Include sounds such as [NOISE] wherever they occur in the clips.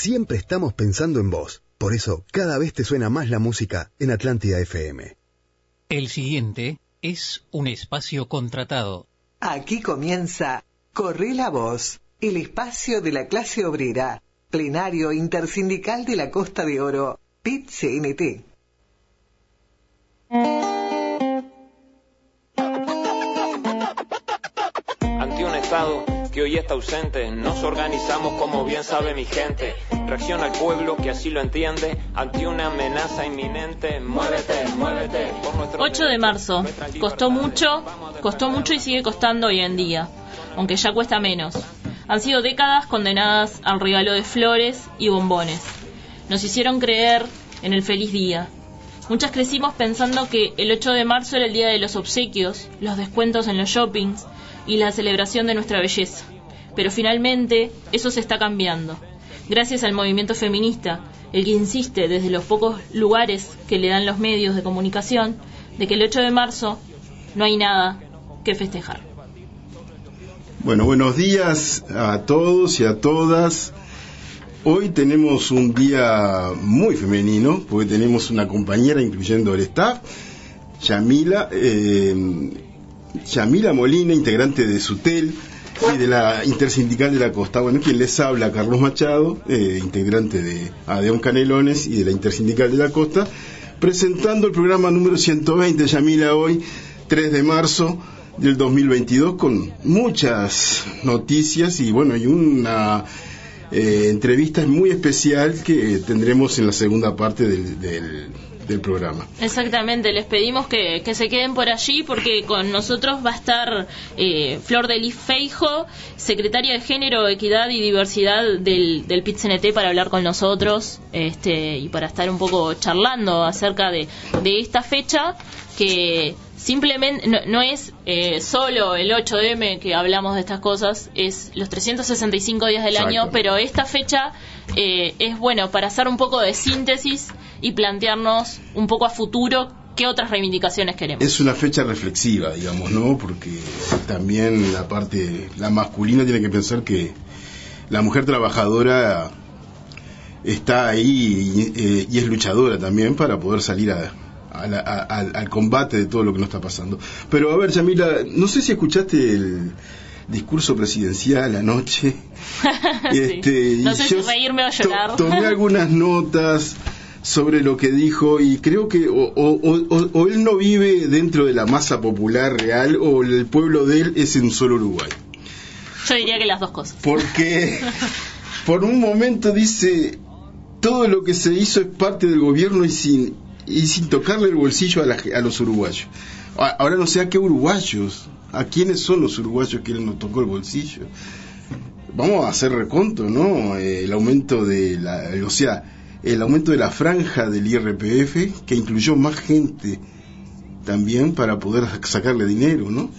siempre estamos pensando en vos. Por eso, cada vez te suena más la música en Atlántida FM. El siguiente es un espacio contratado. Aquí comienza Corre la Voz, el espacio de la clase obrera, plenario intersindical de la Costa de Oro, PIT-CNT. Ante un Estado que hoy está ausente, nos organizamos como bien sabe mi gente. Reacciona al pueblo que así lo entiende ante una amenaza inminente. Muévete, muévete. Por nuestro 8 de marzo. Costó mucho, costó mucho y sigue costando hoy en día, aunque ya cuesta menos. Han sido décadas condenadas al regalo de flores y bombones. Nos hicieron creer en el feliz día. Muchas crecimos pensando que el 8 de marzo era el día de los obsequios, los descuentos en los shoppings y la celebración de nuestra belleza. Pero finalmente eso se está cambiando. Gracias al movimiento feminista, el que insiste desde los pocos lugares que le dan los medios de comunicación de que el 8 de marzo no hay nada que festejar. Bueno, buenos días a todos y a todas. Hoy tenemos un día muy femenino, porque tenemos una compañera, incluyendo el staff, Yamila, eh, Yamila Molina, integrante de SUTEL y de la Intersindical de la Costa. Bueno, quien les habla, Carlos Machado, eh, integrante de Adeón Canelones y de la Intersindical de la Costa, presentando el programa número 120, Yamila, hoy, 3 de marzo del 2022, con muchas noticias y bueno, y una eh, entrevista muy especial que tendremos en la segunda parte del, del, del programa. Exactamente, les pedimos que, que, se queden por allí porque con nosotros va a estar eh, Flor de Liz Feijo, secretaria de Género, Equidad y Diversidad del, del PIT-CNT para hablar con nosotros este, y para estar un poco charlando acerca de, de esta fecha que simplemente no, no es eh, solo el 8M que hablamos de estas cosas, es los 365 días del Exacto. año, pero esta fecha eh, es bueno para hacer un poco de síntesis y plantearnos un poco a futuro qué otras reivindicaciones queremos. Es una fecha reflexiva, digamos, ¿no? Porque también la parte, la masculina tiene que pensar que la mujer trabajadora está ahí y, eh, y es luchadora también para poder salir a, a la, a, al, al combate de todo lo que nos está pasando. Pero a ver, Yamila, no sé si escuchaste el discurso presidencial anoche. [LAUGHS] sí. no sé si reírme o llorar. To, tomé algunas notas sobre lo que dijo y creo que o, o, o, o, él no vive dentro de la masa popular real o el pueblo de él es en solo Uruguay. Yo diría que las dos cosas. Porque [LAUGHS] por un momento dice todo lo que se hizo es parte del gobierno y sin y sin tocarle el bolsillo a, la, a los uruguayos. Ahora no sé a qué uruguayos, a quiénes son los uruguayos que él no tocó el bolsillo. Vamos a hacer reconto, ¿no? El aumento de la, o sea, el aumento de la franja del IRPF que incluyó más gente también para poder sacarle dinero, ¿no?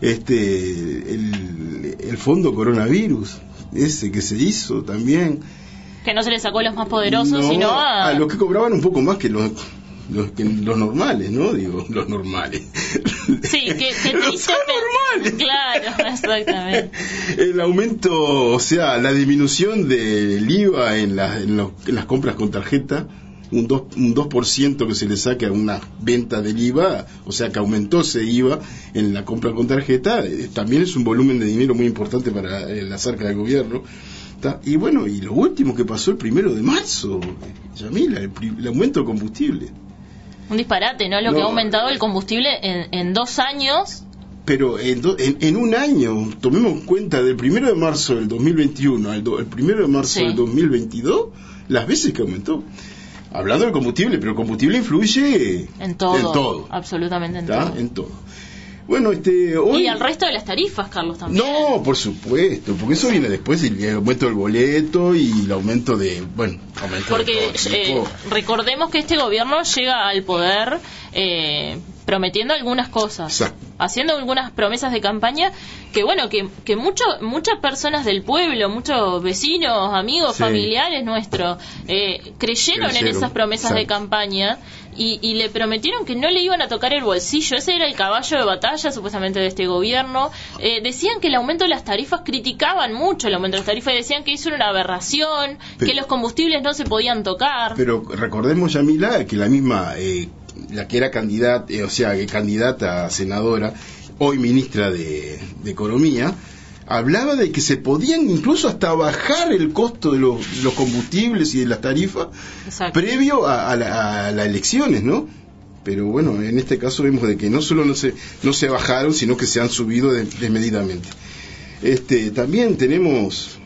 Este, el, el fondo coronavirus, ese que se hizo también. Que no se le sacó a los más poderosos, no, sino a... a los que cobraban un poco más que los los, que, los normales, ¿no? Digo, [LAUGHS] los normales. Sí, que, que [LAUGHS] los normales. Claro, [LAUGHS] exactamente. El aumento, o sea, la disminución del IVA en, la, en, en las compras con tarjeta, un 2%, un 2 que se le saque a una venta del IVA, o sea que aumentó ese IVA en la compra con tarjeta, eh, también es un volumen de dinero muy importante para eh, la cerca del gobierno. Y bueno, y lo último que pasó el primero de marzo, Yamila, el, el aumento de combustible. Un disparate, ¿no? Lo no, que ha aumentado el combustible en, en dos años. Pero en, do, en, en, un año, tomemos cuenta del primero de marzo del 2021 al do, el primero de marzo sí. del 2022, las veces que aumentó. Hablando del combustible, pero el combustible influye en todo. En todo. Absolutamente en ¿tá? todo. En todo. Bueno, este, hoy... Y al resto de las tarifas, Carlos, también. No, por supuesto, porque eso viene después, el aumento del boleto y el aumento de, bueno, aumento Porque de eh, recordemos que este gobierno llega al poder eh, prometiendo algunas cosas, Exacto. haciendo algunas promesas de campaña que bueno, que, que mucho, muchas personas del pueblo, muchos vecinos, amigos, Sí. familiares nuestros, eh, creyeron, en esas promesas de campaña y, y le prometieron que no le iban a tocar el bolsillo. Ese era el caballo de batalla supuestamente de este gobierno. Eh, decían que el aumento de las tarifas, criticaban mucho el aumento de las tarifas y decían que era una aberración, Pero- que los combustibles no se podían tocar. Pero recordemos, Yamila, que la misma, eh, la que era candidata, eh, o sea, que candidata a senadora, hoy ministra de, de Economía, hablaba de que se podían incluso hasta bajar el costo de los, los combustibles y de las tarifas Exacto. previo a, a la- a las elecciones, ¿no? Pero bueno, en este caso vemos de que no solo no se, no se bajaron, sino que se han subido de- desmedidamente. Este, también tenemos,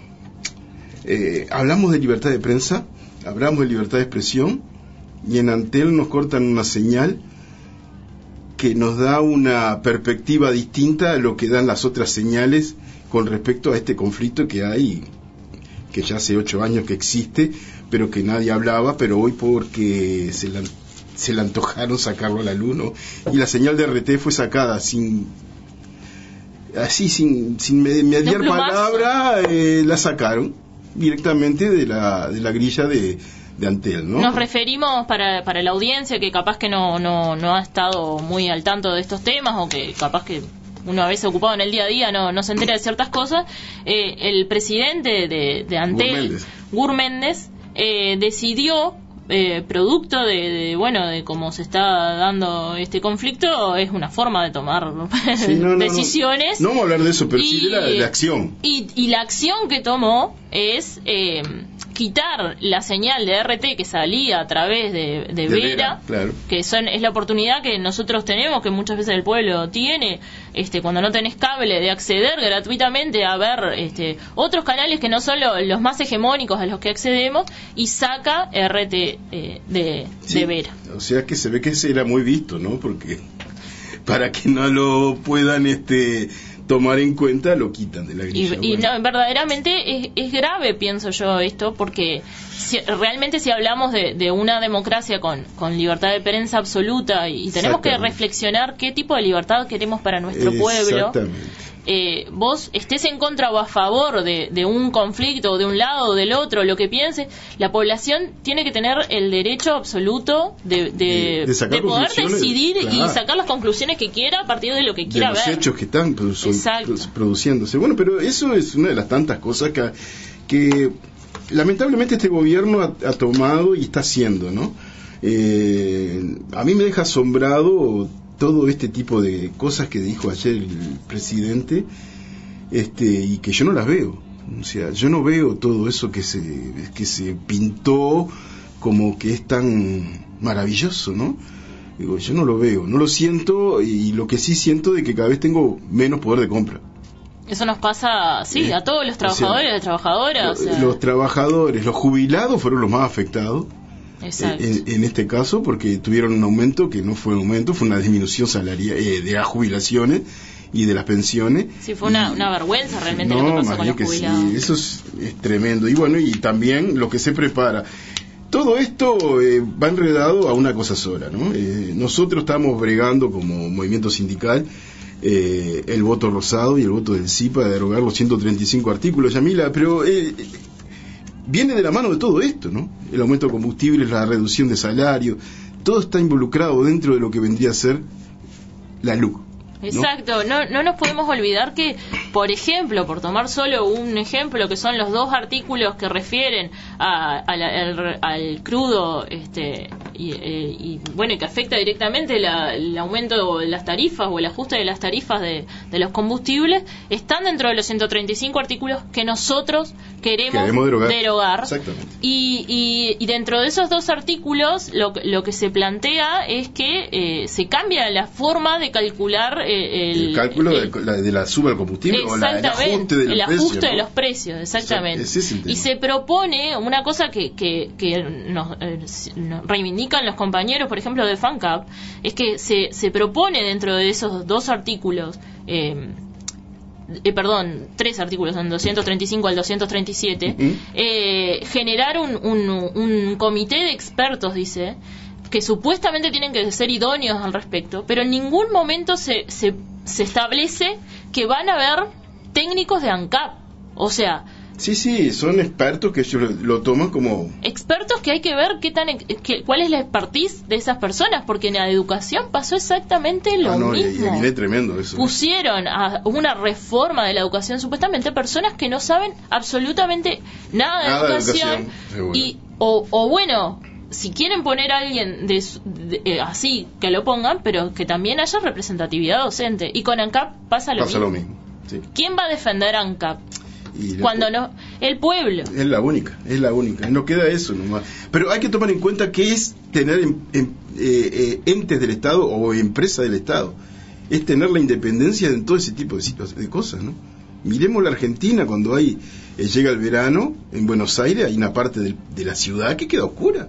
eh, hablamos de libertad de prensa, hablamos de libertad de expresión, y en Antel nos cortan una señal que nos da una perspectiva distinta a lo que dan las otras señales con respecto a este conflicto que hay, que ya hace ocho años que existe, pero que nadie hablaba, pero hoy porque se le, se le antojaron sacarlo a la luz, ¿no? Y la señal de RT fue sacada sin así sin, sin me- mediar palabra, eh, la sacaron directamente de la, de la grilla de, de Antel, ¿no? Nos referimos para, para la audiencia que capaz que no, no, no ha estado muy al tanto de estos temas o que capaz que uno a veces ocupado en el día a día no, no se entera de ciertas cosas. Eh, el presidente de, de Antel, Gurméndez. Gurméndez, eh, decidió eh, producto de, de, bueno de cómo se está dando este conflicto es una forma de tomar [LAUGHS] Sí, no, no, no. decisiones No, vamos a hablar de eso, pero sí Y- de la, de la acción. y, y la acción que tomó es eh, quitar la señal de RT que salía a través de, de De Vera, Vera, claro. que son es la oportunidad que nosotros tenemos, que muchas veces el pueblo tiene, este cuando no tenés cable, de acceder gratuitamente a ver este otros canales que no son lo- los más hegemónicos a los que accedemos, y saca RT eh, de, Sí, de Vera. O sea que se ve que ese era muy visto, ¿no? Porque para que no lo puedan este tomar en cuenta, lo quitan de la Y, grilla. y Bueno. no, verdaderamente es, es grave, pienso yo, esto, porque si- realmente si hablamos de, de una democracia con, con libertad de prensa absoluta y, tenemos que reflexionar qué tipo de libertad queremos para nuestro pueblo, Exactamente. Eh, vos estés en contra o a favor de, de un conflicto, de un lado o del otro, lo que pienses, la población tiene que tener el derecho absoluto de, de, De- de de poder decidir y sacar las conclusiones que quiera a partir de lo que de quiera los ver. hechos que están produ- Exacto. produ- produciéndose. Bueno, pero eso es una de las tantas cosas que, que lamentablemente este gobierno ha, ha tomado y está haciendo, ¿no? Eh, a mí me deja asombrado todo este tipo de cosas que dijo ayer el presidente este, y que yo no las veo. O sea, yo no veo todo eso que se, que se pintó como que es tan maravilloso, ¿no? Digo, yo no lo veo, no lo siento y lo que sí siento de que cada vez tengo menos poder de compra. Eso nos pasa, sí, Eh, a todos los o sea, trabajadores, las trabajadoras. o sea, Los trabajadores, los jubilados fueron los más afectados. En, en este caso porque tuvieron un aumento que no fue un aumento, fue una disminución salarial eh, de las jubilaciones y de las pensiones. sí, fue una, Y- una vergüenza realmente lo no, que pasó con los que sí, jubilados. eso es, es tremendo. Y bueno, y también lo que se prepara. Todo esto eh, va enredado a una cosa sola, ¿no? Eh, nosotros estamos bregando como movimiento sindical eh, el voto rosado y el voto del sí para derogar los 135 artículos, Yamila, pero eh, viene de la mano de todo esto, ¿no? El aumento de combustibles, la reducción de salario, todo está involucrado dentro de lo que vendría a ser la LUC. Exacto, no, no nos podemos olvidar que, por ejemplo, por tomar solo un ejemplo, que son los dos artículos que refieren a, al crudo este, y, eh, y, bueno, que afecta directamente la- el aumento de las tarifas o el ajuste de las tarifas de, de los combustibles, están dentro de los 135 artículos que nosotros queremos, Queremos derogar. Y, y- y dentro de esos dos artículos, lo, que- lo que se plantea es que eh, se cambia la forma de calcular eh, el, el, cálculo el- de, la, de la suba del combustible o la, el ajuste del el precio, ajuste de ¿no? los precios, exactamente. Es el y se propone una cosa que, que, que nos, eh, nos reivindican los compañeros, por ejemplo, de FANCAP, es que se, se propone dentro de esos dos artículos, eh, eh, perdón, tres artículos, del 235 al 237, Ujú. eh, generar un, un, un comité de expertos, dice, que supuestamente tienen que ser idóneos al respecto, pero en ningún momento se, se, se establece que van a haber técnicos de ANCAP. O sea, Sí, sí, son expertos que ellos lo, lo toman como... expertos que hay que ver qué tan qué- cuál es la expertise de esas personas, porque en la educación pasó exactamente lo Ah, no, y, y mismo. tremendo eso. Pusieron a una reforma de la educación supuestamente personas que no saben absolutamente nada de Nada de educación, y o, o bueno si quieren poner a alguien de, eh, así que lo pongan pero que también haya representatividad docente y con ANCAP pasa lo Pasa mismo lo mismo. sí. ¿quién va a defender ANCAP? Y cuando no el pueblo Es la única, es la única. No queda eso nomás. Pero hay que tomar en cuenta que es tener em- em- eh, eh, entes del Estado o empresas del Estado. Es tener la independencia en todo ese tipo de, de cosas, ¿no? Miremos la Argentina cuando hay eh, llega el verano en Buenos Aires, hay una parte de la ciudad que queda oscura.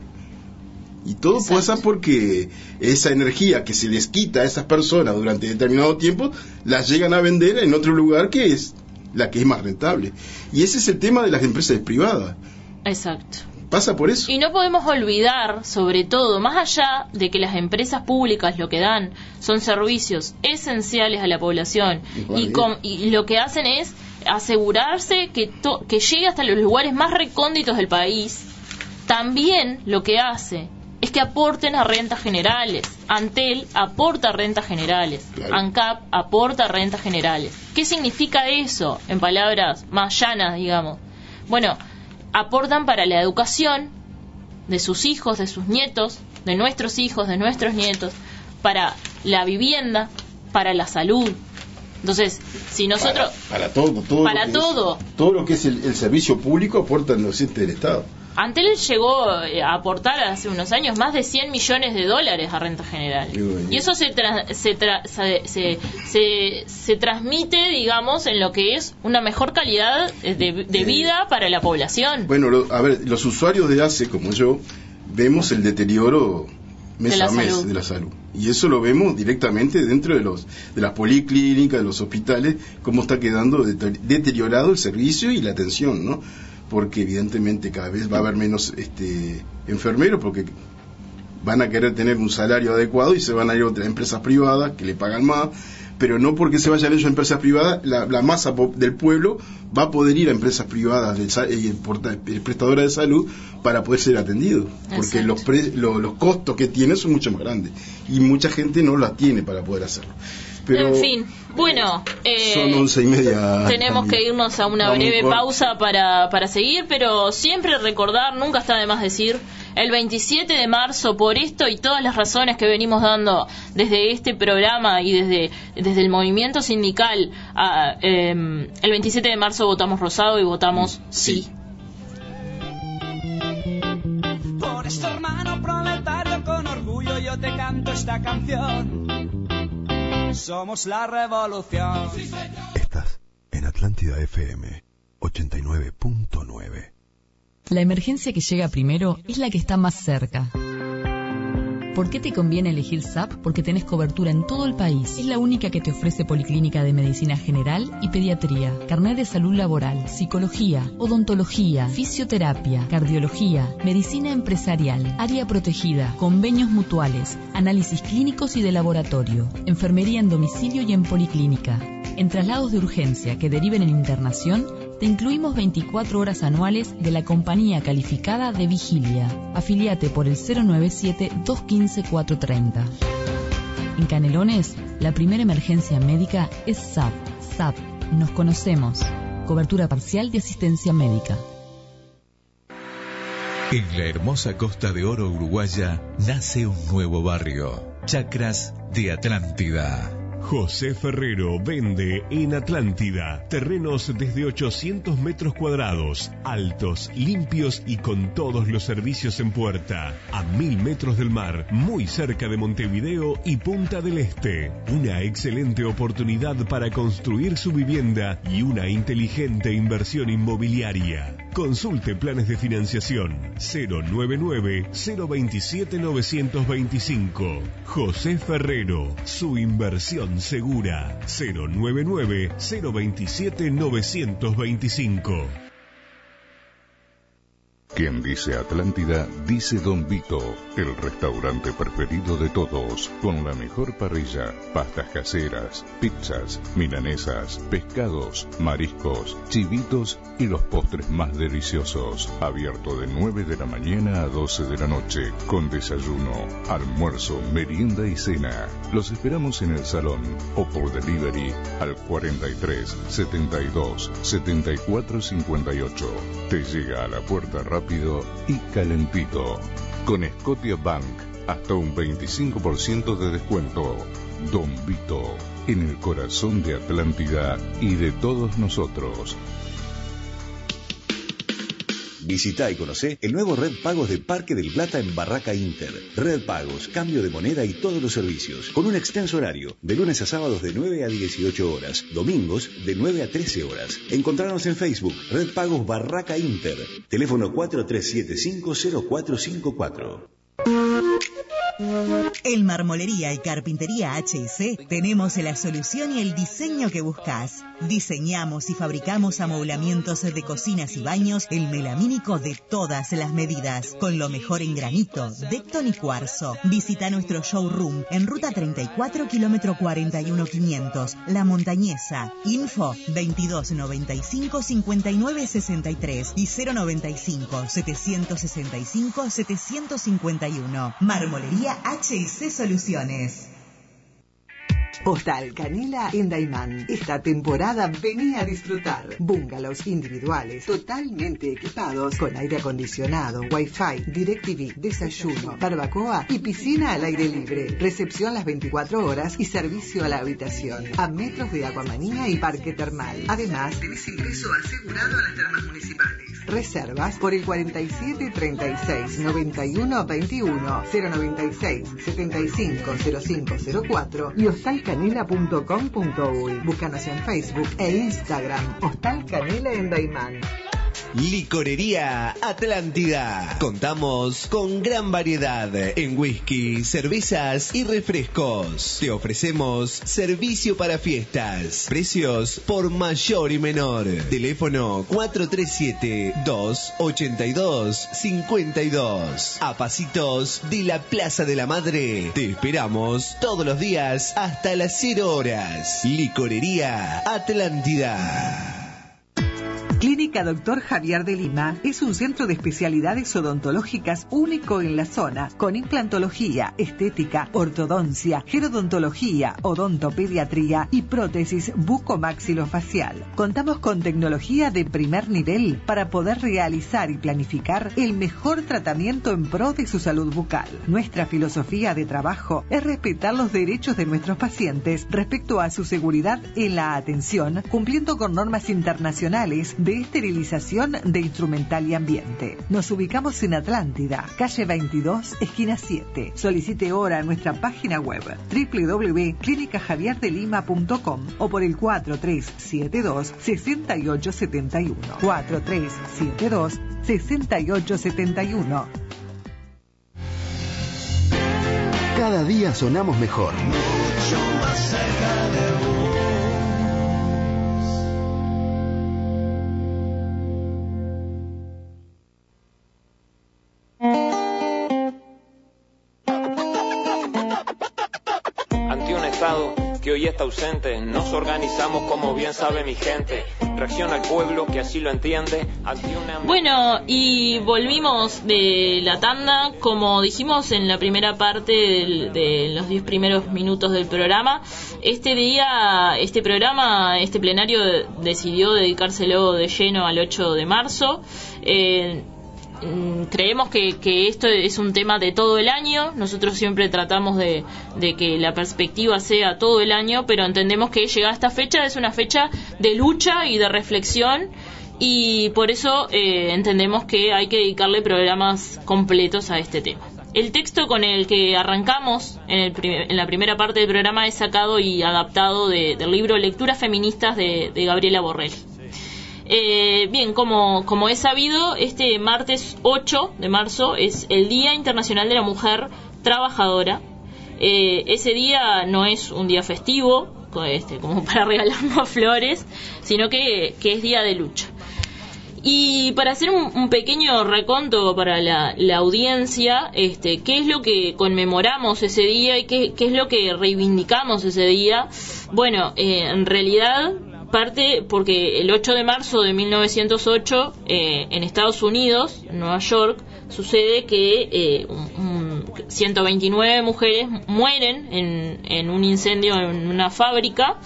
Y todo Exacto. pasa porque esa energía que se les quita a esas personas durante determinado tiempo, las llegan a vender en otro lugar que es la que es más rentable. Y ese es el tema de las empresas privadas. exacto Pasa por eso. Y no podemos olvidar, sobre todo, más allá de que las empresas públicas lo que dan son servicios esenciales a la población y, con- y lo que hacen es asegurarse que, to- que llegue hasta los lugares más recónditos del país, también lo que hace es que aporten a rentas generales. Antel aporta rentas generales. Claro. ANCAP aporta rentas generales. ¿Qué significa eso en palabras más llanas, digamos? Bueno, aportan para la educación de sus hijos, de sus nietos, de nuestros hijos, de nuestros nietos, para la vivienda, para la salud. Entonces, si nosotros... Para, para todo, todo Para lo que es- todo. todo lo que es el, el servicio público aportan los entes del Estado. Antel llegó eh, a aportar hace unos años más de 100 millones de dólares a renta general. Y bueno. Y eso se, tra- se, tra- se, se, transmite, digamos, en lo que es una mejor calidad eh, de, de Eh, vida para la población. Bueno, lo- a ver, los usuarios de ACE, como yo, vemos el deterioro mes De a mes salud. de la salud. Y eso lo vemos directamente dentro de los de las policlínicas, de los hospitales, cómo está quedando dete- deteriorado el servicio y la atención, ¿no? Porque evidentemente cada vez va a haber menos este enfermeros porque van a querer tener un salario adecuado y se van a ir a otras empresas privadas que le pagan más, pero no porque se vayan ellos a empresas privadas, la, la masa del pueblo va a poder ir a empresas privadas de eh, prestadoras de salud para poder ser atendido, porque los, pre- lo- los costos que tiene son mucho más grandes y mucha gente no las tiene para poder hacerlo. Pero en fin, bueno, eh, son once y media. tenemos que irnos a una Vamos breve por- pausa para, para seguir, pero siempre recordar, nunca está de más decir, el 27 de marzo, por esto y todas las razones que venimos dando desde este programa y desde, desde el movimiento sindical, a, em, el 27 de marzo votamos rosado y votamos sí. Sí. Por esto, hermano proletario, con orgullo yo te canto esta canción. Somos la revolución. Estás en Atlántida FM 89.9. La emergencia que llega primero es la que está más cerca. ¿Por qué te conviene elegir SAP? Porque tenés cobertura en todo el país. Es la única que te ofrece Policlínica de Medicina General y Pediatría, Carnet de Salud Laboral, Psicología, Odontología, Fisioterapia, Cardiología, Medicina Empresarial, Área Protegida, Convenios Mutuales, Análisis Clínicos y de Laboratorio, Enfermería en domicilio y en Policlínica. En traslados de urgencia que deriven en internación, te incluimos 24 horas anuales de la compañía calificada de vigilia. Afiliate por el 097-215-430. En Canelones, la primera emergencia médica es SAP. SAP. Nos conocemos. Cobertura parcial de asistencia médica. En la hermosa Costa de Oro uruguaya nace un nuevo barrio, Chacras de Atlántida. José Ferrero vende en Atlántida terrenos desde 800 metros cuadrados, altos, limpios y con todos los servicios en puerta, a mil metros del mar, muy cerca de Montevideo y Punta del Este. Una excelente oportunidad para construir su vivienda y una inteligente inversión inmobiliaria. Consulte planes de financiación 099-027-925. José Ferrero, su inversión segura 099-027-925. Quien dice Atlántida, dice Don Vito, el restaurante preferido de todos, con la mejor parrilla, pastas caseras, pizzas, milanesas, pescados, mariscos, chivitos y los postres más deliciosos. Abierto de 9 de la mañana a 12 de la noche, con desayuno, almuerzo, merienda y cena. Los esperamos en el salón o por delivery al 43 72 74 58. Te llega a la puerta rápida y calentito. Con Scotia Bank, hasta un 25% de descuento. Don Vito, en el corazón de Atlántida y de todos nosotros. Visita y conoce el nuevo Red Pagos de Parque del Plata en Barraca Inter. Red Pagos, cambio de moneda y todos los servicios. Con un extenso horario, de lunes a sábados de 9 a 18 horas, domingos de 9 a 13 horas. Encontrarnos en Facebook, Red Pagos Barraca Inter. Teléfono 43750454. En Marmolería y Carpintería HC tenemos la solución y el diseño que buscas. Diseñamos y fabricamos amoblamientos de cocinas y baños, el melamínico de todas las medidas, con lo mejor en granito, decton y cuarzo. Visita nuestro showroom en ruta 34, kilómetro 41 500, La Montañesa. Info 2295 5963 y 095 765 751. Marmolería HC Soluciones. Hostal Canela en Daimán. Esta temporada venía a disfrutar. Bungalows individuales, totalmente equipados con aire acondicionado, wifi, DirecTV, desayuno, barbacoa y piscina al aire libre. Recepción las 24 horas y servicio a la habitación. A metros de Aguamanía y Parque Termal. Además, tenés ingreso asegurado a las termas municipales. Reservas por el 47 36 91 21 096 75 05 04 y hostalcanela.com.uy. Búscanos en Facebook e Instagram. Hostal Canela en Daimán. Licorería Atlántida. Contamos con gran variedad en whisky, cervezas y refrescos. Te ofrecemos servicio para fiestas. Precios por mayor y menor. Teléfono 437-282-52. A pasitos de la Plaza de la Madre. Te esperamos todos los días hasta las 0 horas. Licorería Atlántida. Clínica Doctor Javier de Lima es un centro de especialidades odontológicas único en la zona, con implantología, estética, ortodoncia, gerodontología, odontopediatría y prótesis bucomaxilofacial. Contamos con tecnología de primer nivel para poder realizar y planificar el mejor tratamiento en pro de su salud bucal. Nuestra filosofía de trabajo es respetar los derechos de nuestros pacientes respecto a su seguridad en la atención, cumpliendo con normas internacionales de esterilización de instrumental y ambiente. Nos ubicamos en Atlántida, calle 22, esquina 7. Solicite ahora nuestra página web www.clinicajavierdelima.com o por el 4372-6871. 4372-6871. Cada día sonamos mejor. Mucho más cerca ausente, nos organizamos como bien sabe mi gente. Reacciona al pueblo que así lo entiende una... Bueno, y volvimos de la tanda, como dijimos en la primera parte del- de los 10 primeros minutos del programa. Este día, este programa, este plenario decidió dedicárselo de lleno al 8 de marzo. Eh, creemos que, que esto es un tema de todo el año. Nosotros siempre tratamos de, que la perspectiva sea todo el año, pero entendemos que llegada esta fecha es una fecha de lucha y de reflexión. Y por eso eh, entendemos que hay que dedicarle programas completos a este tema. El texto con el que arrancamos en, el en la primera parte del programa es sacado y adaptado de- del libro Lecturas Feministas de, de Gabriela Borrell. Eh, bien, como, como es sabido, este martes 8 de marzo es el Día Internacional de la Mujer Trabajadora. Eh, ese día no es un día festivo, este, como para [LAUGHS] regalarnos flores, sino que, que es día de lucha. Y para hacer un, pequeño reconto para la, audiencia, este, ¿qué es lo que conmemoramos ese día y qué, es lo que reivindicamos ese día? Bueno, eh, en realidad parte porque el 8 de marzo de 1908 eh, en Estados Unidos, en Nueva York, sucede que eh, 129 mujeres mueren en, en un incendio en una fábrica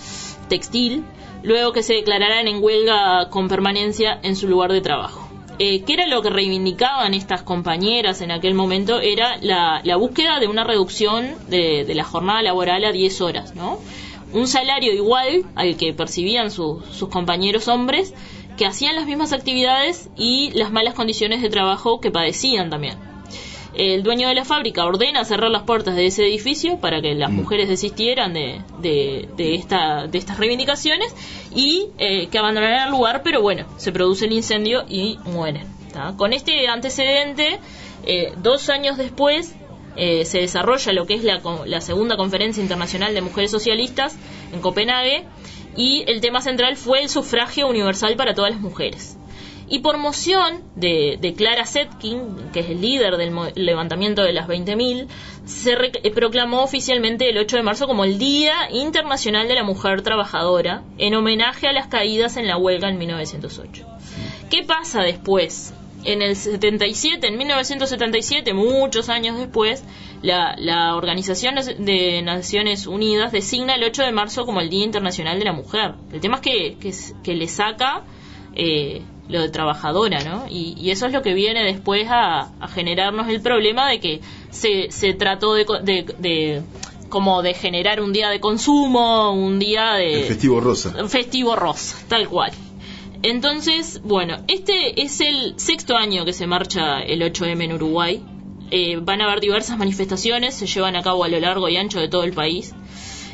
textil luego que se declararan en huelga con permanencia en su lugar de trabajo. Eh, ¿Qué era lo que reivindicaban estas compañeras en aquel momento? Era la, búsqueda de una reducción de, la jornada laboral a 10 horas, ¿no? Un salario igual al que percibían sus compañeros hombres que hacían las mismas actividades y las malas condiciones de trabajo que padecían también el dueño de la fábrica ordena cerrar las puertas de ese edificio para que las mm. mujeres desistieran de, de, esta, de estas reivindicaciones y eh, que abandonaran el lugar, pero bueno, se produce el incendio y mueren. Con este antecedente, eh, dos años después, eh, se desarrolla lo que es la, la segunda conferencia internacional de mujeres socialistas en Copenhague y el tema central fue el sufragio universal para todas las mujeres. Y por moción de, Clara Setkin, que es el líder del levantamiento de las 20.000, se eh, proclamó oficialmente el 8 de marzo como el Día Internacional de la Mujer Trabajadora, en homenaje a las caídas en la huelga en 1908. ¿Qué pasa después? En el 77, en 1977, muchos años después, la, Organización de Naciones Unidas designa el 8 de marzo como el Día Internacional de la Mujer. El tema es que, que, le saca eh, lo de trabajadora, ¿no? Y, eso es lo que viene después a, generarnos el problema de que se, se trató de, de, como de generar un día de consumo, un día de... festivo rosa. Un festivo rosa, tal cual. Entonces, bueno, este es el sexto año que se marcha el 8M en Uruguay. Eh, van a haber diversas manifestaciones, se llevan a cabo a lo largo y ancho de todo el país.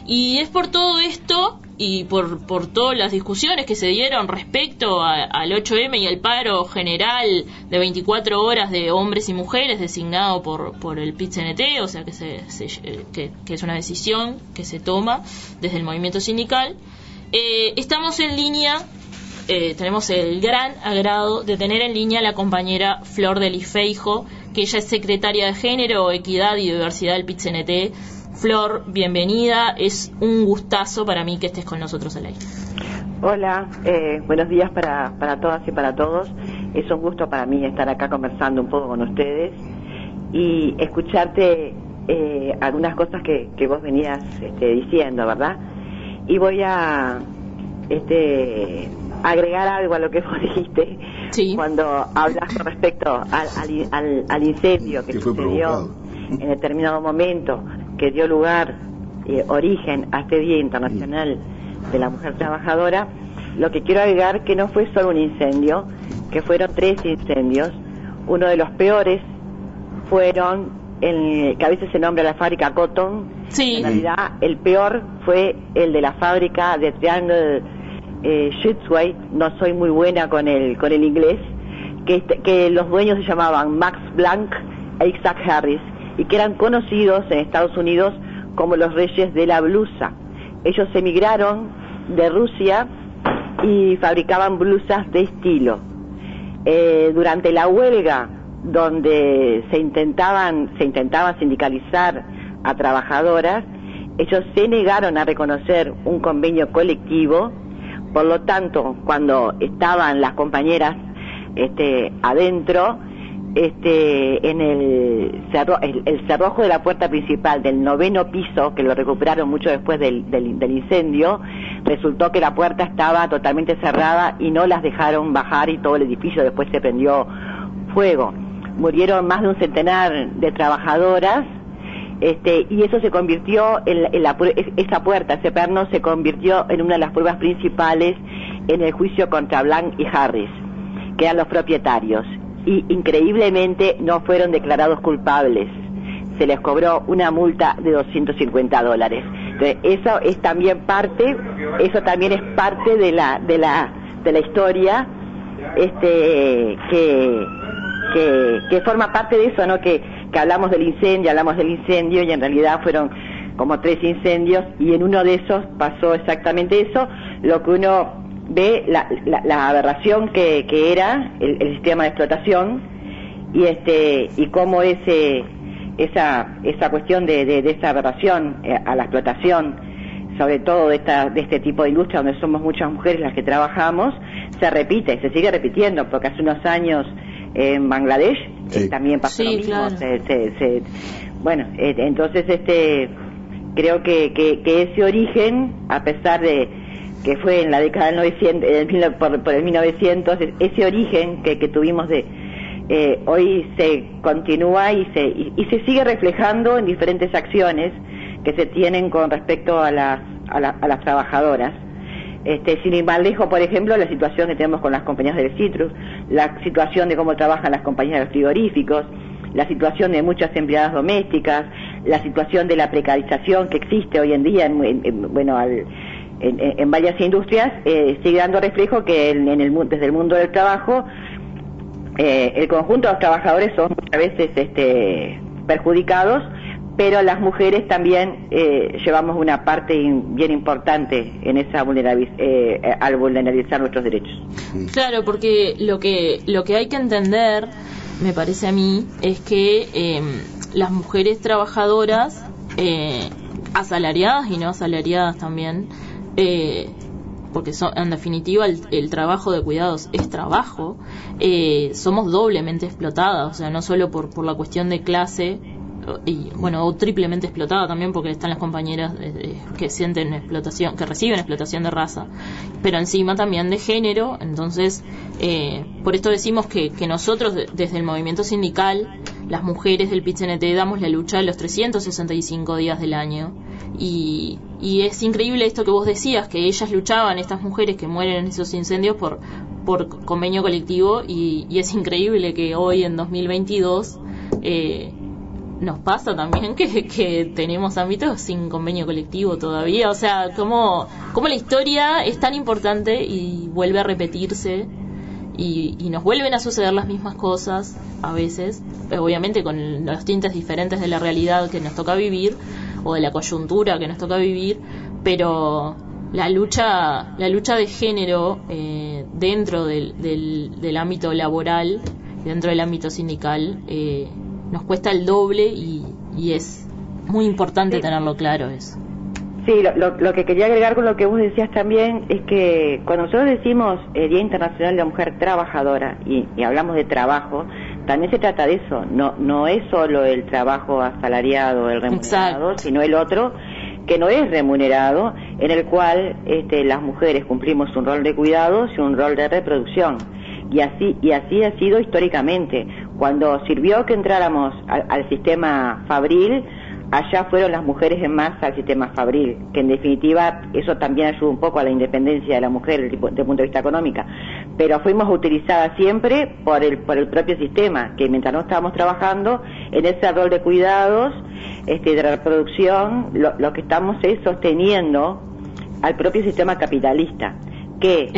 Y es por todo esto y por, todas las discusiones que se dieron respecto al 8M y al paro general de 24 horas de hombres y mujeres designado por, el pit o sea que, se, que, es una decisión que se toma desde el movimiento sindical, eh, estamos en línea, eh, tenemos el gran agrado de tener en línea a la compañera Flor del Ifeijo, que ella es secretaria de Género, Equidad y Diversidad del pit Flor, bienvenida. Es un gustazo para mí que estés con nosotros al aire. Hola, eh, buenos días para, para todas y para todos. Es un gusto para mí estar acá conversando un poco con ustedes y escucharte eh, algunas cosas que, que vos venías este, diciendo, ¿verdad? Y voy a este, agregar algo a lo que vos [LAUGHS] dijiste cuando hablas con respecto al, al, al, incendio que, sucedió en determinado momento que dio lugar, eh, origen a este Día Internacional de la Mujer Trabajadora, lo que quiero agregar que no fue solo un incendio, que fueron tres incendios. Uno de los peores fueron, el, que a veces se nombra la fábrica Cotton. En realidad, el peor fue el de la fábrica de Triangle eh, No soy muy buena con el, con el inglés. Que, que los dueños se llamaban Max Blanc e Isaac Harris y que eran conocidos en Estados Unidos como los reyes de la blusa. Ellos emigraron de Rusia y fabricaban blusas de estilo. Eh, durante la huelga donde se intentaban, se intentaba sindicalizar a trabajadoras, ellos se negaron a reconocer un convenio colectivo, por lo tanto, cuando estaban las compañeras este, adentro, este, en el, cerrojo de la puerta principal del noveno piso, que lo recuperaron mucho después del, del, incendio, resultó que la puerta estaba totalmente cerrada y no las dejaron bajar y todo el edificio después se prendió fuego. Murieron más de un centenar de trabajadoras este, y eso se convirtió en, la, esa puerta, ese perno se convirtió en una de las pruebas principales en el juicio contra Blanc y Harris, que eran los propietarios y increíblemente no fueron declarados culpables. Se les cobró una multa de 250 dólares. Entonces, eso es también parte, eso también es parte de la, de la, de la historia, este, que, que, que forma parte de eso, ¿no? Que, que hablamos del incendio, hablamos del incendio y en realidad fueron como tres incendios y en uno de esos pasó exactamente eso, lo que uno ve la, la, aberración que, que era el, el, sistema de explotación y este y cómo ese esa esa cuestión de, de, de esa aberración eh, a la explotación sobre todo de esta de este tipo de industria donde somos muchas mujeres las que trabajamos se repite se sigue repitiendo porque hace unos años en Bangladesh Sí. eh, también pasó Sí, lo mismo claro. se- se- se- bueno eh, entonces este creo que, que, que ese origen a pesar de que fue en la década del 900 en el mil- por, por el 1900 es- ese origen que, que tuvimos de eh, hoy se continúa y se y, y se sigue reflejando en diferentes acciones que se tienen con respecto a las a, la- a las trabajadoras este, sin ir más lejos, por ejemplo, la situación que tenemos con las compañías del citrus, la situación de cómo trabajan las compañías de los frigoríficos, la situación de muchas empleadas domésticas, la situación de la precarización que existe hoy en día, en, en- en- bueno, al- en, varias industrias, eh, sigue dando reflejo que en, el, desde el mundo del trabajo eh, el conjunto de los trabajadores son muchas veces este, perjudicados, pero las mujeres también eh, llevamos una parte in- bien importante en esa vulnerabil- eh, eh, al vulnerabilizar nuestros derechos. Claro, porque lo que lo que hay que entender, me parece a mí, es que eh, las mujeres trabajadoras, eh, asalariadas y no asalariadas también, eh, porque son, en definitiva el, el trabajo de cuidados es trabajo, eh, somos doblemente explotadas, o sea, no solo por, por la cuestión de clase, y bueno, o triplemente explotada también porque están las compañeras eh, eh, que sienten explotación, que reciben explotación de raza, pero encima también de género, entonces eh, por esto decimos que, que nosotros de- desde el movimiento sindical, las mujeres del PITCNT damos la lucha los 365 días del año. Y, y es increíble esto que vos decías, que ellas luchaban, estas mujeres que mueren en esos incendios por, por convenio colectivo y, y es increíble que hoy en 2022 eh, nos pasa también que, que tenemos ámbitos sin convenio colectivo todavía. O sea, como, como la historia es tan importante y vuelve a repetirse y, y nos vuelven a suceder las mismas cosas a veces, eh, obviamente con los tintes diferentes de la realidad que nos toca vivir o de la coyuntura que nos toca vivir, pero la lucha, la lucha de género eh, dentro del, del, del ámbito laboral, dentro del ámbito sindical, eh, nos cuesta el doble y, y es muy importante tenerlo claro eso. Sí, lo, lo- lo que quería agregar con lo que vos decías también es que cuando nosotros decimos eh, Día Internacional de la Mujer Trabajadora y, y hablamos de trabajo, también se trata de eso, no, no es solo el trabajo asalariado, el remunerado, sino el otro que no es remunerado, en el cual este, las mujeres cumplimos un rol de cuidados y un rol de reproducción. Y así, y así ha sido históricamente. Cuando sirvió que entráramos al, al sistema fabril, allá fueron las mujeres en masa al sistema fabril, que en definitiva eso también ayuda un poco a la independencia de la mujer desde el punto de vista económico. Pero fuimos utilizadas siempre por el, por el propio sistema, que mientras no estábamos trabajando en ese rol de cuidados, este, de reproducción, lo, lo que estamos es sosteniendo al propio sistema capitalista, que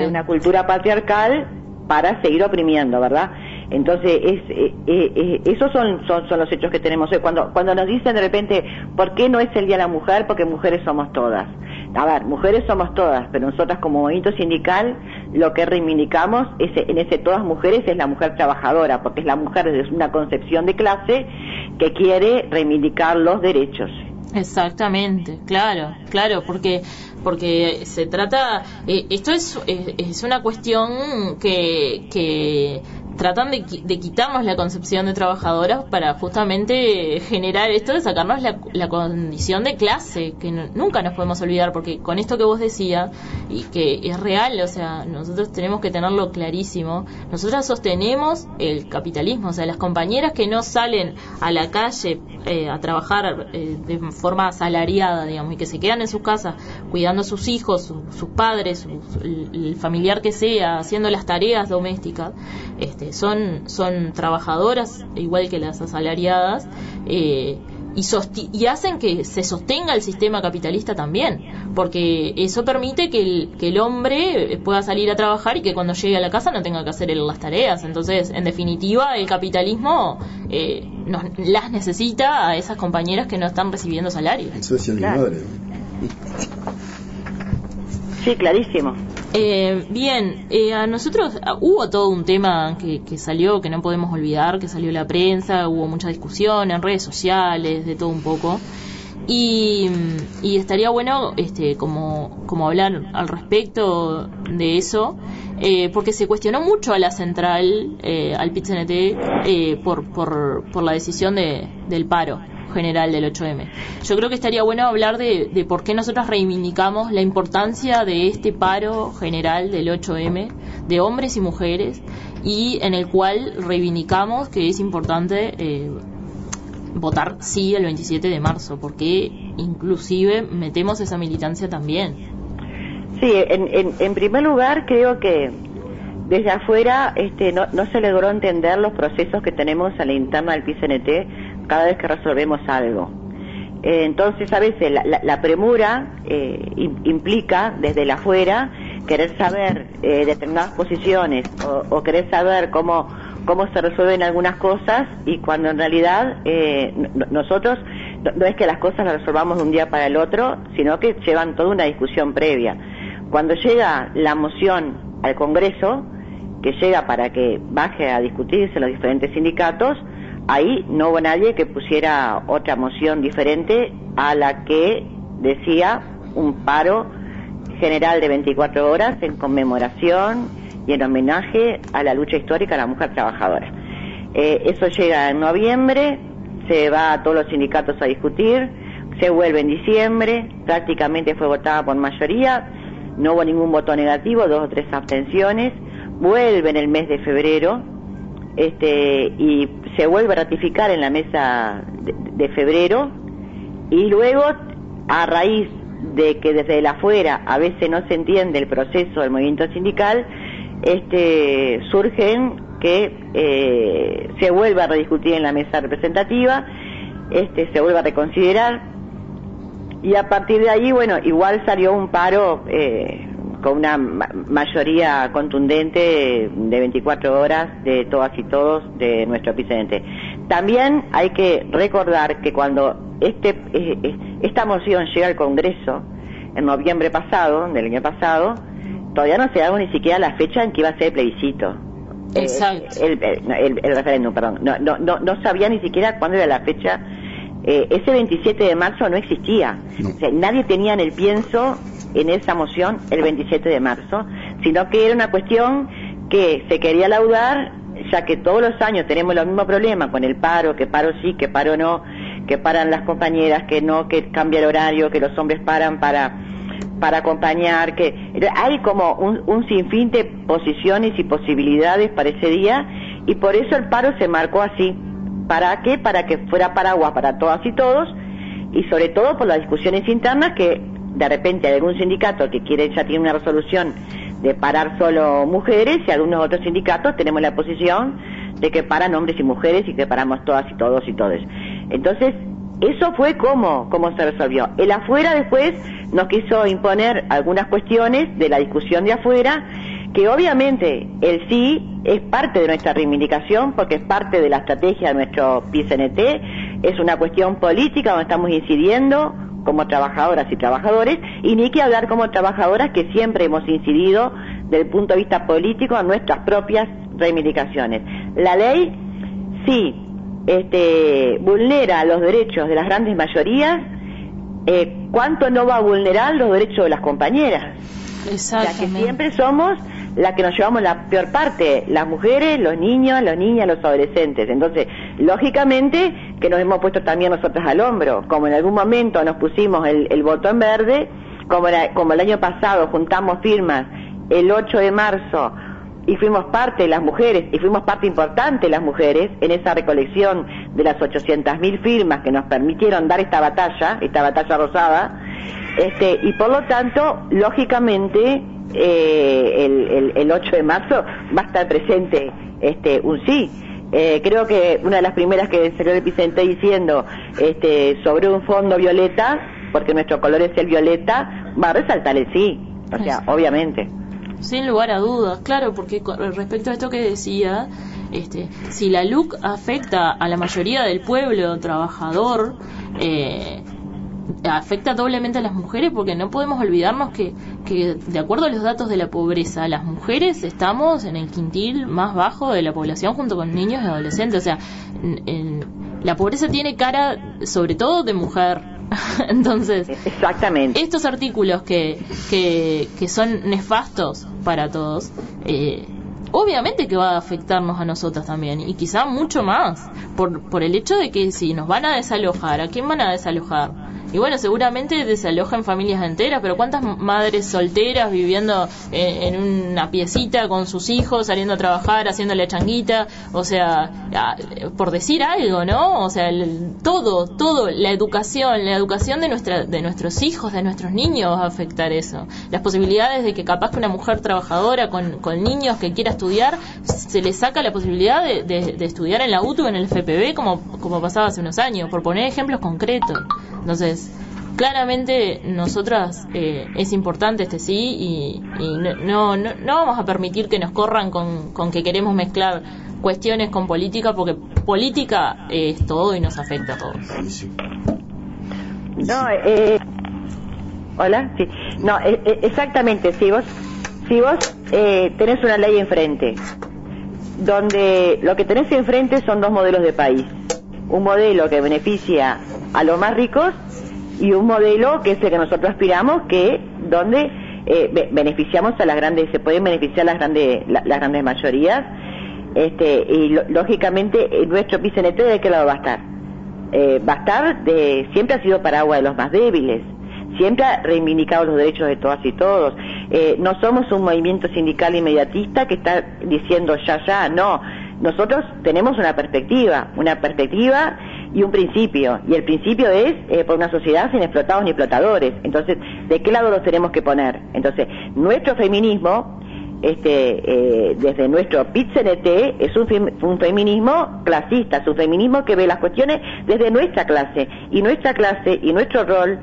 de una cultura patriarcal para seguir oprimiendo, ¿verdad? Entonces, es, eh, eh, eh, esos son, los hechos que tenemos. Cuando, cuando nos dicen de repente, ¿por qué no es el Día de la Mujer? Porque mujeres somos todas. A ver, mujeres somos todas, pero nosotras como movimiento sindical lo que reivindicamos es, en ese todas mujeres es la mujer trabajadora, porque es la mujer desde una concepción de clase que quiere reivindicar los derechos. Exactamente, claro, claro, porque porque se trata, eh, esto es, es, es una cuestión que, que tratan de, qui- de quitarnos la concepción de trabajadoras para justamente generar esto de sacarnos la, la condición de clase, que nunca nos podemos olvidar, porque con esto que vos decías, y que es real, o sea, nosotros tenemos que tenerlo clarísimo, nosotras sostenemos el capitalismo, o sea, las compañeras que no salen a la calle eh, a trabajar eh, de forma asalariada, digamos, y que se quedan en sus casas cuidando a sus hijos, su- sus padres, su- el familiar que sea, haciendo las tareas domésticas, este, son, son trabajadoras igual que las asalariadas, eh, y, sosti- y hacen que se sostenga el sistema capitalista también, porque eso permite que el, que el hombre pueda salir a trabajar y que cuando llegue a la casa no tenga que hacer las tareas. Entonces, en definitiva, el capitalismo eh, nos, las necesita a esas compañeras que no están recibiendo salarios. Eso decía mi Claro. madre. Sí, clarísimo. Eh, bien, eh, a nosotros ah, hubo todo un tema que, que salió, que no podemos olvidar, que salió la prensa, hubo mucha discusión en redes sociales, de todo un poco. Y, estaría bueno este, como, como hablar al respecto de eso, eh, porque se cuestionó mucho a la central, eh, al PITCNT, eh, por, por, por la decisión de, del paro general del 8M. Yo creo que estaría bueno hablar de, de por qué nosotros reivindicamos la importancia de este paro general del 8M, de hombres y mujeres, y en el cual reivindicamos que es importante eh, votar sí el 27 de marzo, porque inclusive metemos esa militancia también. Sí, en, en, en primer lugar creo que desde afuera este, no, no se logró entender los procesos que tenemos a la interna del PCNT cada vez que resolvemos algo. Eh, entonces, a veces la, premura eh, implica desde el afuera querer saber eh, determinadas posiciones o, querer saber cómo, cómo se resuelven algunas cosas y cuando en realidad eh, nosotros no, no, es que las cosas las resolvamos de un día para el otro, sino que llevan toda una discusión previa. Cuando llega la moción al Congreso, que llega para que baje a discutirse los diferentes sindicatos, ahí no hubo nadie que pusiera otra moción diferente a la que decía un paro general de 24 horas en conmemoración y en homenaje a la lucha histórica de la mujer trabajadora. Eh, eso llega en noviembre, se va a todos los sindicatos a discutir, se vuelve en diciembre, prácticamente fue votada por mayoría, no hubo ningún voto negativo, dos o tres abstenciones, vuelve en el mes de febrero este, y se vuelve a ratificar en la mesa de, febrero y luego a raíz de que desde el afuera a veces no se entiende el proceso del movimiento sindical, este, surgen que eh, se vuelva a rediscutir en la mesa representativa, este, se vuelva a reconsiderar y a partir de ahí, bueno, igual salió un paro eh, con una ma mayoría contundente de 24 horas de todas y todos de nuestro presidente. También hay que recordar que cuando este, eh, esta moción llega al Congreso en noviembre pasado, del año pasado, todavía no se daba ni siquiera la fecha en que iba a ser el plebiscito. Exacto. Eh, el, el, el, referéndum, perdón. No, no, no, no sabía ni siquiera cuándo era la fecha. Eh, ese 27 de marzo no existía. No. O sea, nadie tenía en el pienso en esa moción el 27 de marzo, sino que era una cuestión que se quería laudar, ya que todos los años tenemos los mismos problemas con el paro, que paro sí, que paro no, que paran las compañeras, que no, que cambia el horario, que los hombres paran para para acompañar, que hay como un, un sinfín de posiciones y posibilidades para ese día y por eso el paro se marcó así. ¿Para qué? Para que fuera paraguas para todas y todos y sobre todo por las discusiones internas que de repente hay algún sindicato que quiere ya tiene una resolución de parar solo mujeres y algunos otros sindicatos tenemos la posición de que paran hombres y mujeres y que paramos todas y todos y todos. Entonces, eso fue como, como se resolvió. El afuera después nos quiso imponer algunas cuestiones de la discusión de afuera, que obviamente el sí es parte de nuestra reivindicación, porque es parte de la estrategia de nuestro PCNT, es una cuestión política donde estamos incidiendo como trabajadoras y trabajadores, y ni que hablar como trabajadoras que siempre hemos incidido desde el punto de vista político en nuestras propias reivindicaciones. La ley sí este, vulnera los derechos de las grandes mayorías, eh, ¿cuánto no va a vulnerar los derechos de las compañeras? Ya que siempre somos las que nos llevamos la peor parte, las mujeres, los niños, las niñas, los adolescentes. Entonces, lógicamente que nos hemos puesto también nosotras al hombro, como en algún momento nos pusimos el, el voto en verde, como, la, como el año pasado juntamos firmas el 8 de marzo y fuimos parte las mujeres, y fuimos parte importante las mujeres en esa recolección de las 800.000 firmas que nos permitieron dar esta batalla, esta batalla rosada, este, y por lo tanto, lógicamente, eh, el, el, el, 8 de marzo va a estar presente este, un sí. Eh, creo que una de las primeras que salió el Vicente diciendo este, sobre un fondo violeta, porque nuestro color es el violeta, va a resaltar el sí, o sea, obviamente. Sin lugar a dudas, claro, porque respecto a esto que decía, este, si la LUC afecta a la mayoría del pueblo trabajador, eh, afecta doblemente a las mujeres porque no podemos olvidarnos que, que, de acuerdo a los datos de la pobreza, las mujeres estamos en el quintil más bajo de la población junto con niños y adolescentes. O sea, la pobreza tiene cara sobre todo de mujer. [LAUGHS] Entonces, exactamente. Estos artículos que, que, que son nefastos para todos, eh, obviamente que va a afectarnos a nosotras también y quizá mucho más por, por el hecho de que si nos van a desalojar, ¿a quién van a desalojar? Y bueno, seguramente desalojan familias enteras, pero ¿cuántas madres solteras viviendo en, una piecita con sus hijos, saliendo a trabajar, haciendo la changuita? O sea, por decir algo, ¿no? O sea, todo, todo, la educación, la educación de, nuestra, de nuestros hijos, de nuestros niños va a afectar eso. Las posibilidades de que capaz que una mujer trabajadora con, con niños que quiera estudiar, se le saca la posibilidad de, de, estudiar en la UTU, en el FPB, como, como pasaba hace unos años, por poner ejemplos concretos. Entonces, claramente nosotras eh, es importante este sí y, no, no, no, vamos a permitir que nos corran con, con que queremos mezclar cuestiones con política porque política es todo y nos afecta a todos. No, eh, hola, sí, no, eh, eh, exactamente, si vos, si vos tenés una ley enfrente, donde lo que tenés enfrente son dos modelos de país, un modelo que beneficia a los más ricos y un modelo que es el que nosotros aspiramos, que donde eh, beneficiamos a las grandes, se pueden beneficiar las grandes, las grandes mayorías, este, y lógicamente nuestro PCNT de qué lado va a estar. Eh, va a estar de, siempre ha sido paraguas de los más débiles, siempre ha reivindicado los derechos de todas y todos. Eh, no somos un movimiento sindical inmediatista que está diciendo ya, ya, no. Nosotros tenemos una perspectiva, una perspectiva y un principio, y el principio es eh, por una sociedad sin explotados ni explotadores. Entonces, ¿de qué lado los tenemos que poner? Entonces, nuestro feminismo, este, eh, desde nuestro PIT-CNT, es un, un, feminismo clasista, es un feminismo que ve las cuestiones desde nuestra clase, y nuestra clase y nuestro rol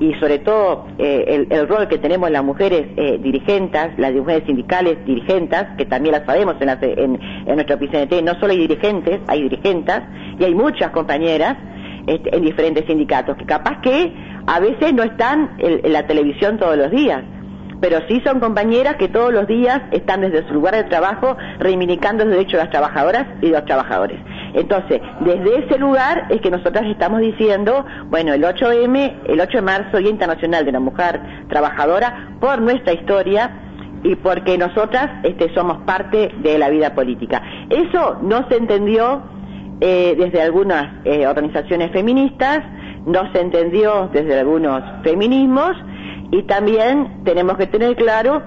y sobre todo eh, el, rol que tenemos las mujeres eh, dirigentes, las mujeres sindicales dirigentes, que también las sabemos en, en, en, nuestro PCNT, no solo hay dirigentes, hay dirigentes y hay muchas compañeras este, en diferentes sindicatos, que capaz que a veces no están en la televisión todos los días, pero sí son compañeras que todos los días están desde su lugar de trabajo reivindicando los derechos de las trabajadoras y de los trabajadores. Entonces, desde ese lugar es que nosotras estamos diciendo, bueno, el 8M, el 8 de marzo, Día Internacional de la Mujer Trabajadora, por nuestra historia y porque nosotras este, somos parte de la vida política. Eso no se entendió eh, desde algunas eh, organizaciones feministas, no se entendió desde algunos feminismos y también tenemos que tener claro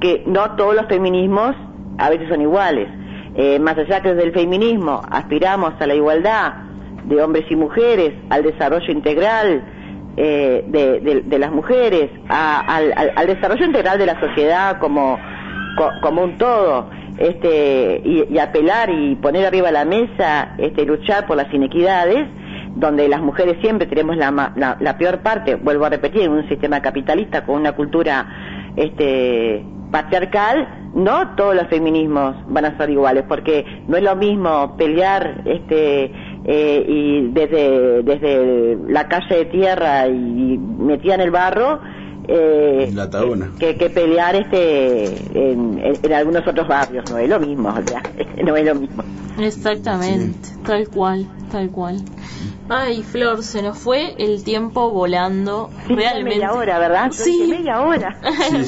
que no todos los feminismos a veces son iguales. Eh, más allá que desde el feminismo aspiramos a la igualdad de hombres y mujeres, al desarrollo integral eh, de, las mujeres, al, desarrollo integral de la sociedad como, un todo, este, y, apelar y poner arriba la mesa, este, luchar por las inequidades, donde las mujeres siempre tenemos la, la, peor parte, vuelvo a repetir, en un sistema capitalista con una cultura este, patriarcal, no todos los feminismos van a ser iguales, porque no es lo mismo pelear este, eh, y desde, desde la calle de tierra y metida en el barro, eh, que, que, pelear este en, en, algunos otros barrios no es lo mismo o sea, [LAUGHS] no es lo mismo exactamente tal cual tal cual Ay, Flor, se nos fue el tiempo volando. realmente. media hora, ¿verdad? [LAUGHS] Sí. Media hora.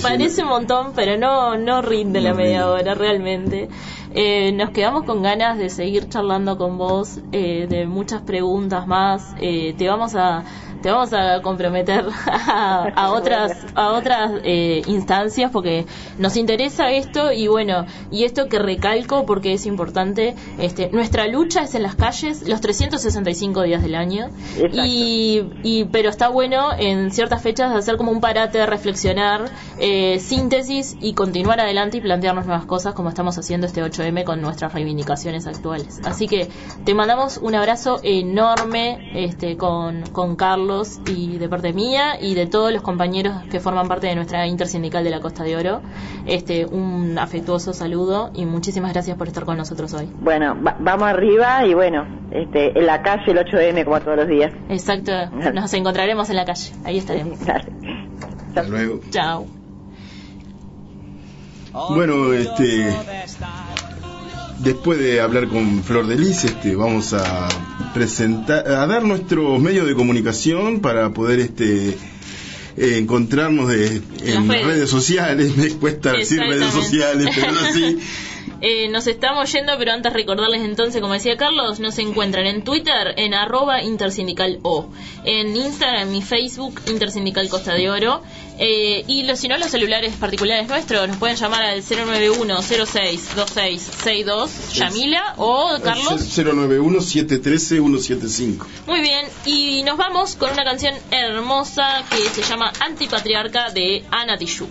Parece un montón, pero no, no rinde la media hora, realmente. Eh, nos quedamos con ganas de seguir charlando con vos, eh, de muchas preguntas más. Eh, te vamos a te vamos a comprometer [LAUGHS] a, otras a otras eh, instancias porque nos interesa esto y bueno y esto que recalco porque es importante este nuestra lucha es en las calles los 365 días del año. Y, y, pero está bueno en ciertas fechas hacer como un parate de reflexionar eh, síntesis y continuar adelante y plantearnos nuevas cosas como estamos haciendo este 8M con nuestras reivindicaciones actuales. Así que te mandamos un abrazo enorme este con, con Carlos y de parte mía y de todos los compañeros que forman parte de nuestra intersindical de la Costa de Oro, este, un afectuoso saludo y muchísimas gracias por estar con nosotros hoy. Bueno, vamos arriba y bueno, este, en la calle el 8M como todos los días. Exacto, [LAUGHS] nos encontraremos en la calle, ahí estaremos. Hasta luego. Chao. Bueno, este, después de hablar con Flor de Lis, este, vamos a presentar, a dar nuestros medios de comunicación para poder, este, eh, encontrarnos de, en redes. redes. sociales. Me cuesta decir redes sociales, pero así. [LAUGHS] Eh, nos estamos yendo, pero antes recordarles entonces, como decía Carlos, nos encuentran en Twitter en arroba intersindical o, en Instagram y Facebook intersindical Costa de Oro, eh, y los, si no los celulares particulares nuestros nos pueden llamar al 091 06 2662 Yamila o Carlos. 091-713-175. Muy bien, y nos vamos con una canción hermosa que se llama Antipatriarca de Ana Tijoux.